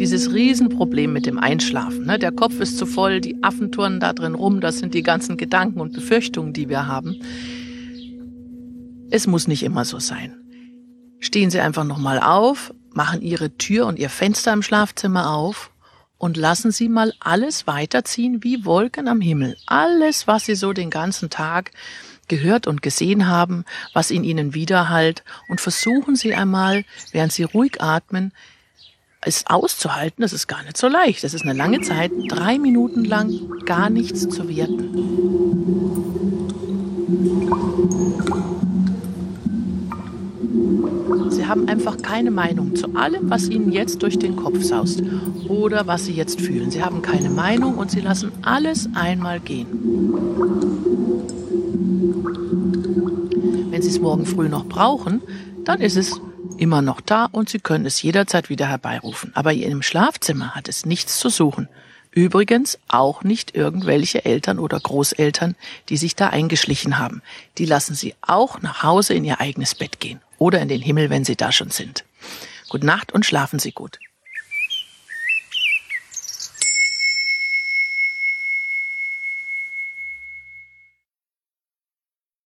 dieses Riesenproblem mit dem Einschlafen. Ne? Der Kopf ist zu voll, die Affen turnen da drin rum, das sind die ganzen Gedanken und Befürchtungen, die wir haben. Es muss nicht immer so sein. Stehen Sie einfach nochmal auf, machen Ihre Tür und Ihr Fenster im Schlafzimmer auf und lassen Sie mal alles weiterziehen wie Wolken am Himmel. Alles, was Sie so den ganzen Tag gehört und gesehen haben, was in Ihnen widerhallt und versuchen Sie einmal, während Sie ruhig atmen, es auszuhalten, das ist gar nicht so leicht. Das ist eine lange Zeit, drei Minuten lang gar nichts zu werten. Sie haben einfach keine Meinung zu allem, was Ihnen jetzt durch den Kopf saust oder was Sie jetzt fühlen. Sie haben keine Meinung und Sie lassen alles einmal gehen. Wenn Sie es morgen früh noch brauchen, dann ist es immer noch da und Sie können es jederzeit wieder herbeirufen. Aber in Ihrem Schlafzimmer hat es nichts zu suchen. Übrigens auch nicht irgendwelche Eltern oder Großeltern, die sich da eingeschlichen haben. Die lassen Sie auch nach Hause in Ihr eigenes Bett gehen oder in den Himmel, wenn Sie da schon sind. Gute Nacht und schlafen Sie gut.